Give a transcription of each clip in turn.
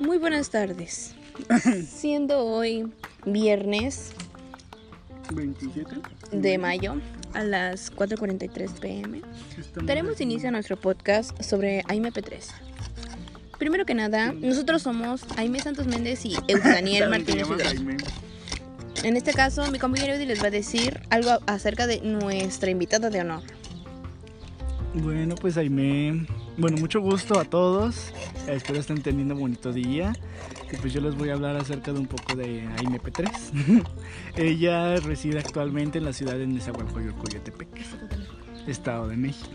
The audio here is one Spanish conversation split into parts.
Muy buenas tardes. Siendo hoy viernes 27 de mayo a las 4.43 pm, daremos inicio a nuestro podcast sobre AIMP3. Primero que nada, nosotros somos Aime Santos Méndez y Eudaniel Martínez. En este caso, mi compañero Eudi les va a decir algo acerca de nuestra invitada de honor. Bueno, pues Aime, bueno, mucho gusto a todos. Espero estén teniendo un bonito día. Y pues yo les voy a hablar acerca de un poco de Aime P3. Ella reside actualmente en la ciudad de Nezahualcóyotl, Coyotepec, Estado de México.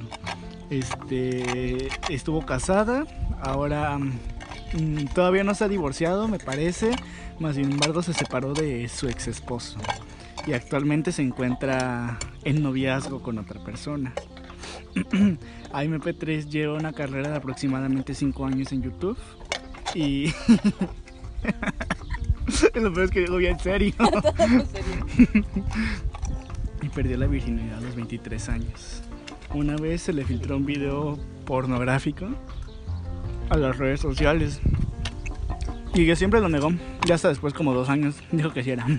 Este, estuvo casada, ahora mm, todavía no se ha divorciado, me parece, más sin embargo se separó de su ex esposo y actualmente se encuentra en noviazgo con otra persona. AMP3 lleva una carrera de aproximadamente 5 años en YouTube y lo peor es que digo bien serio. y perdió la virginidad a los 23 años. Una vez se le filtró un video pornográfico a las redes sociales. Y que siempre lo negó. Ya hasta después, como dos años, dijo que sí era.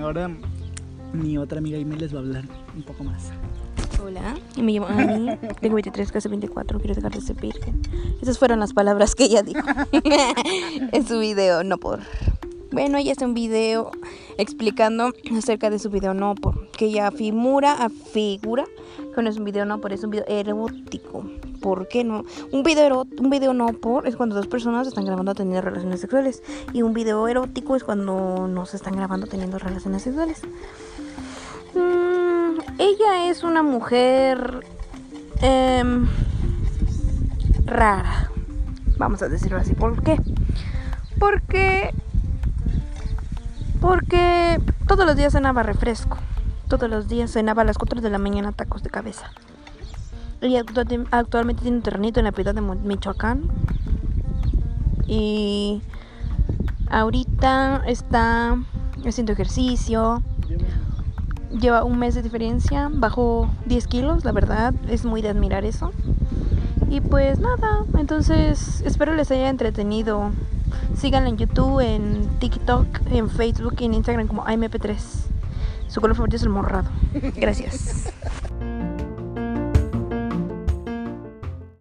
Ahora mi otra amiga Ime les va a hablar un poco más. Hola, me llamo Ani, tengo 23, casi 24, quiero dejar de ser virgen. Esas fueron las palabras que ella dijo en su video, no por. Bueno, ella hace un video explicando acerca de su video no por, que ella figura, afigura que no es un video no por, es un video erótico. ¿Por qué no? Un video, un video no por es cuando dos personas están grabando teniendo relaciones sexuales. Y un video erótico es cuando no se están grabando teniendo relaciones sexuales. Mm, ella es una mujer em, rara. Vamos a decirlo así. ¿Por qué? Porque. Porque todos los días cenaba refresco. Todos los días cenaba a las 4 de la mañana tacos de cabeza. Ella actualmente tiene un terrenito en la piedad de Michoacán. Y ahorita está haciendo ejercicio lleva un mes de diferencia, bajó 10 kilos, la verdad, es muy de admirar eso. Y pues nada, entonces espero les haya entretenido. Síganla en YouTube, en TikTok, en Facebook y en Instagram como AMP3. Su color favorito es el morrado. Gracias.